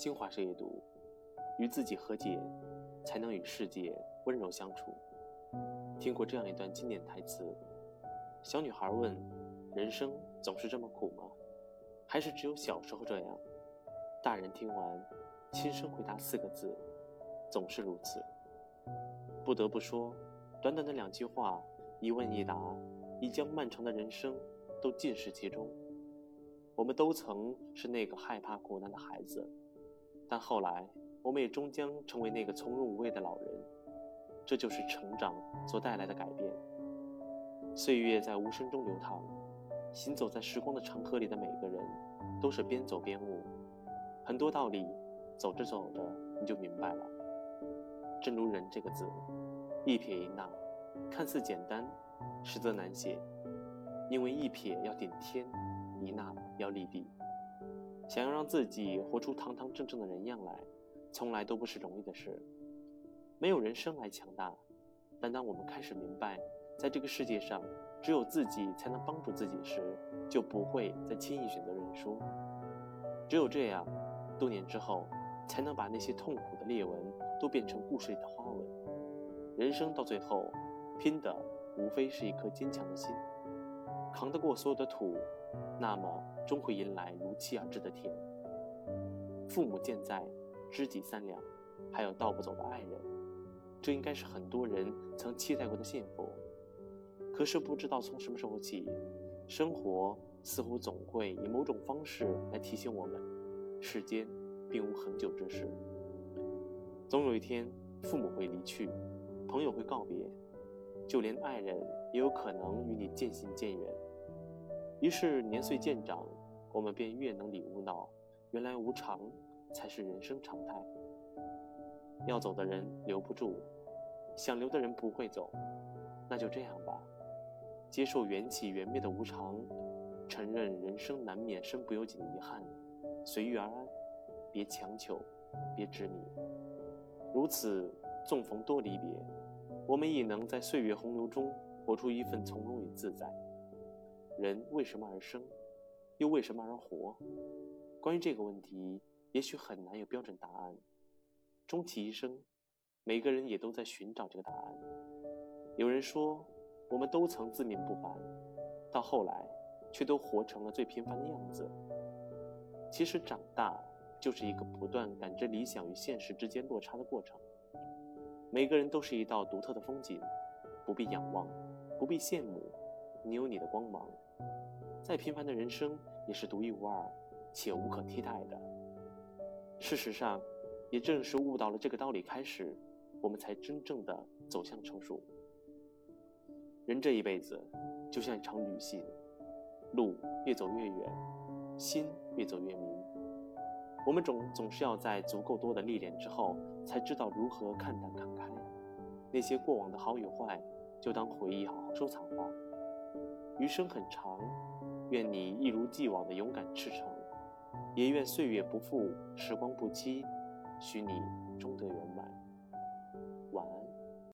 新华社阅读：与自己和解，才能与世界温柔相处。听过这样一段经典台词：小女孩问，人生总是这么苦吗？还是只有小时候这样？大人听完，轻声回答四个字：总是如此。不得不说，短短的两句话，一问一答，已将漫长的人生都尽释其中。我们都曾是那个害怕苦难的孩子，但后来，我们也终将成为那个从容无畏的老人。这就是成长所带来的改变。岁月在无声中流淌，行走在时光的长河里的每个人，都是边走边悟。很多道理，走着走着你就明白了。正如“人”这个字，一撇一捺，看似简单，实则难写，因为一撇要顶天。一捺要立地，想要让自己活出堂堂正正的人样来，从来都不是容易的事。没有人生来强大，但当我们开始明白，在这个世界上只有自己才能帮助自己时，就不会再轻易选择认输。只有这样，多年之后，才能把那些痛苦的裂纹都变成故事里的花纹。人生到最后，拼的无非是一颗坚强的心，扛得过所有的土。那么终会迎来如期而至的天。父母健在，知己三两，还有道不走的爱人，这应该是很多人曾期待过的幸福。可是不知道从什么时候起，生活似乎总会以某种方式来提醒我们：世间并无恒久之事。总有一天，父母会离去，朋友会告别，就连爱人也有可能与你渐行渐远。于是年岁渐长，我们便越能领悟到，原来无常才是人生常态。要走的人留不住，想留的人不会走，那就这样吧，接受缘起缘灭的无常，承认人生难免身不由己的遗憾，随遇而安，别强求，别执迷。如此，纵逢多离别，我们亦能在岁月洪流中活出一份从容与自在。人为什么而生，又为什么而活？关于这个问题，也许很难有标准答案。终其一生，每个人也都在寻找这个答案。有人说，我们都曾自命不凡，到后来，却都活成了最平凡的样子。其实，长大就是一个不断感知理想与现实之间落差的过程。每个人都是一道独特的风景，不必仰望，不必羡慕，你有你的光芒。再平凡的人生也是独一无二且无可替代的。事实上，也正是悟到了这个道理开始，我们才真正的走向成熟。人这一辈子就像一场旅行，路越走越远，心越走越明。我们总总是要在足够多的历练之后，才知道如何看淡看开。那些过往的好与坏，就当回忆好好收藏吧。余生很长。愿你一如既往的勇敢赤诚，也愿岁月不负，时光不欺，许你终得圆满。